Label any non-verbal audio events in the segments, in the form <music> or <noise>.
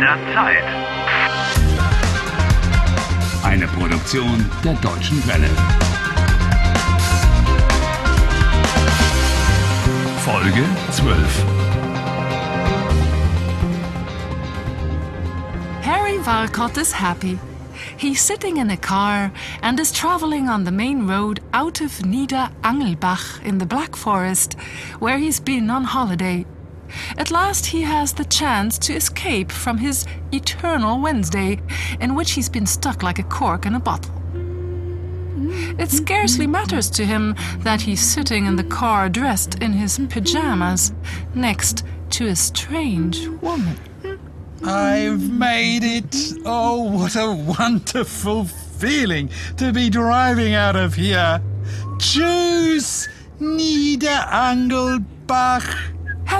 der Zeit. Eine Produktion der Deutschen Welle. Folge 12. Harry Walcott is happy. He's sitting in a car and is traveling on the main road out of Nieder Angelbach in the Black Forest, where he's been on holiday. At last, he has the chance to escape from his eternal Wednesday, in which he's been stuck like a cork in a bottle. It scarcely matters to him that he's sitting in the car dressed in his pajamas next to a strange woman. I've made it. Oh, what a wonderful feeling to be driving out of here. Tschüss, Niederangelbach.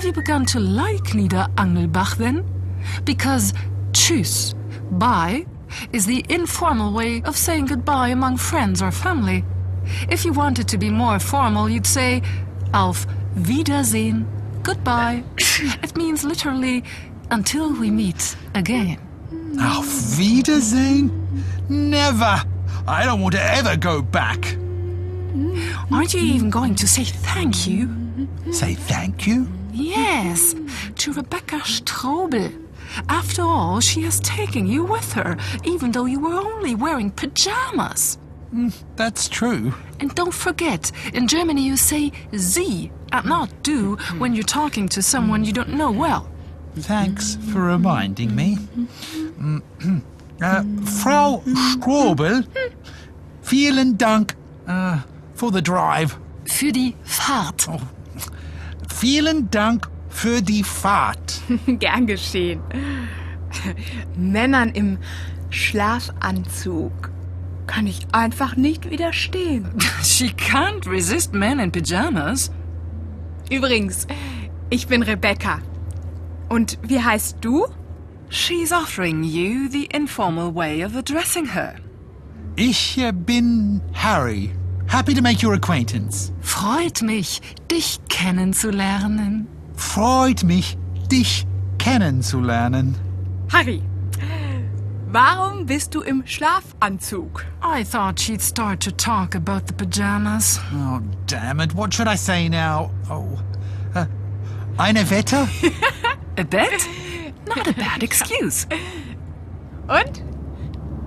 Have you begun to like Nieder Angelbach then? Because tschüss, bye, is the informal way of saying goodbye among friends or family. If you wanted to be more formal, you'd say auf Wiedersehen, goodbye. <laughs> it means literally until we meet again. Auf Wiedersehen? Never. I don't want to ever go back. Aren't you even going to say thank you? Say thank you? Yes, to Rebecca Strobel. After all, she has taken you with her, even though you were only wearing pajamas. That's true. And don't forget, in Germany you say Sie and not du when you're talking to someone you don't know well. Thanks for reminding me. Mm, uh, Frau Strobel, vielen Dank uh, for the drive. Für die Fahrt. Vielen Dank für die Fahrt. <laughs> Gern geschehen. Männern im Schlafanzug kann ich einfach nicht widerstehen. <laughs> She can't resist men in pajamas. Übrigens, ich bin Rebecca. Und wie heißt du? She's offering you the informal way of addressing her. Ich bin Harry. Happy to make your acquaintance. Freut mich, dich kennenzulernen. Freut mich, dich kennenzulernen. Harry, warum bist du im Schlafanzug? I thought she'd start to talk about the pajamas. Oh, damn it. What should I say now? Oh. Uh, eine Wette? A bet? Not a bad excuse. Und?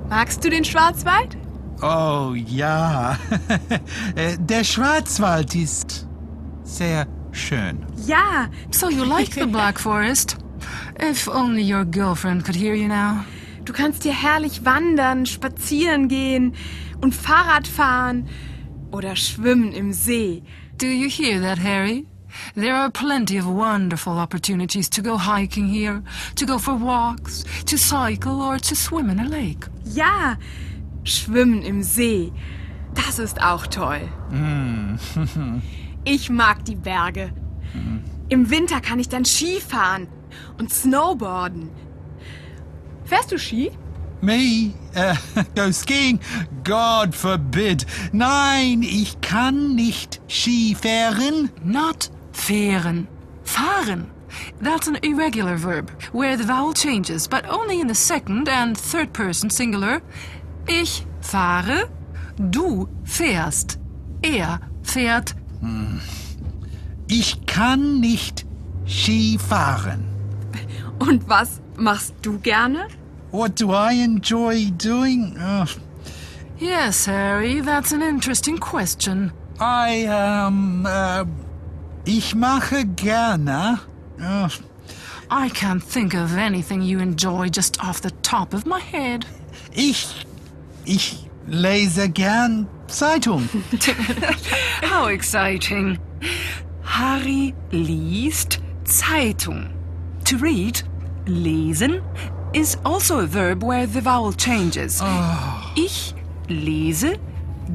Magst du den Schwarzwald? Oh ja. <laughs> Äh, Der Schwarzwald ist sehr schön. Ja, So you like the Black <laughs> Forest? If only your girlfriend could hear you now. du kannst hier herrlich wandern, spazieren gehen und Fahrrad fahren oder schwimmen im See. Do you hear that, Harry? There are plenty of wonderful opportunities to go hiking here, to go for walks, to cycle, or to swim in a lake. Ja, schwimmen im See. Das ist auch toll. <laughs> Ich mag die Berge. Im Winter kann ich dann Ski fahren und Snowboarden. Fährst du Ski? Me? Äh, <laughs> go skiing? God forbid. Nein, ich kann nicht Ski fahren. Not fahren. Fahren. That's an irregular verb, where the vowel changes, but only in the second and third person singular. Ich fahre, du fährst, er fährt. Ich kann nicht Ski fahren. Und was machst du gerne? What do I enjoy doing? Uh, Yes, Harry, that's an interesting question. I, um, uh, ich mache gerne. Uh, I can't think of anything you enjoy just off the top of my head. ich, ich lese gern Zeitung. <laughs> How exciting. Harry liest Zeitung. To read, lesen, is also a verb where the vowel changes. Ich lese,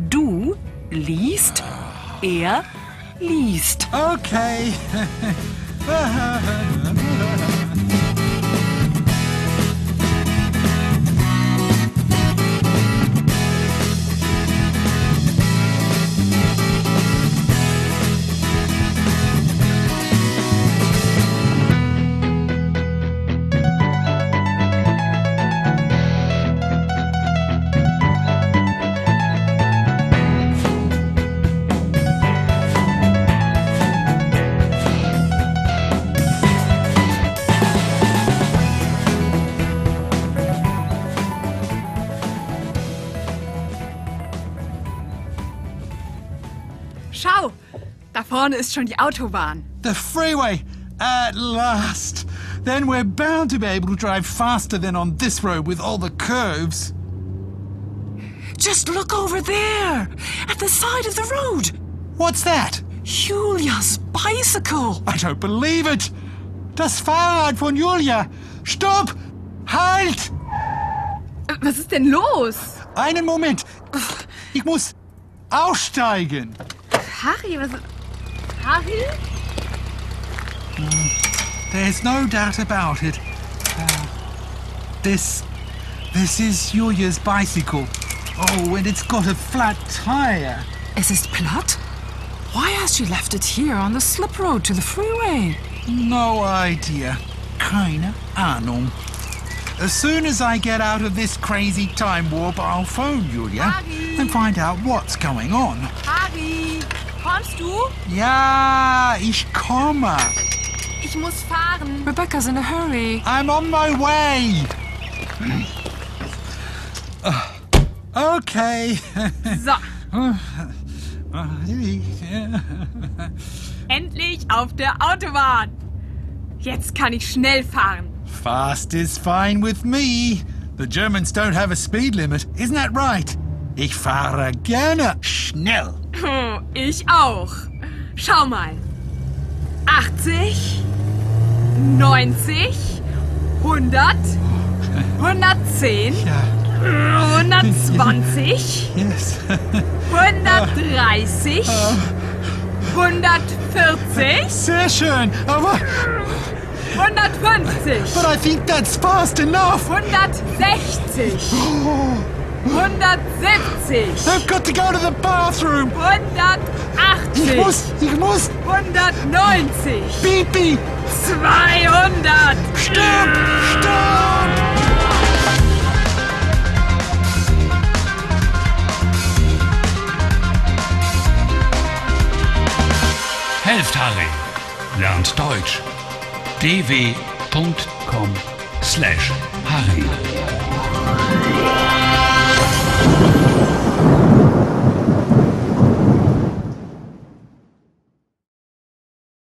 du liest, er liest. Okay. <laughs> vorne ist schon die Autobahn. The freeway! At last! Then we're bound to be able to drive faster than on this road with all the curves. Just look over there, at the side of the road. What's that? Julia's bicycle. I don't believe it! Das Fahrrad von Julia! Stopp! Halt! Was ist denn los? Einen Moment! Ich muss aussteigen! Harry, was ist... Harry? There's no doubt about it. Uh, this. This is Julia's bicycle. Oh, and it's got a flat tire. Es ist platt? Why has she left it here on the slip road to the freeway? No idea. Keine Ahnung. As soon as I get out of this crazy time warp, I'll phone Julia Harry. and find out what's going on. Kommst du? Ja, ich komme. Ich muss fahren. Rebecca's in a hurry. I'm on my way. okay. So, <laughs> endlich auf der Autobahn. Jetzt kann ich schnell fahren. Fast is fine with me. The Germans don't have a speed limit, isn't that right? Ich fahre gerne schnell. Oh, ich auch. Schau mal. 80, 90, 100, 110, Ja, 120, yes. 130, 140, Sehr schön, aber 150, but I think that's fast enough. 160, 170, I've got to go to the bathroom. Ich 180, muss, ich muss. 190, Pipi, 200. stopp, stopp. Helft Harry. Lernt Deutsch. dw.com/harry. you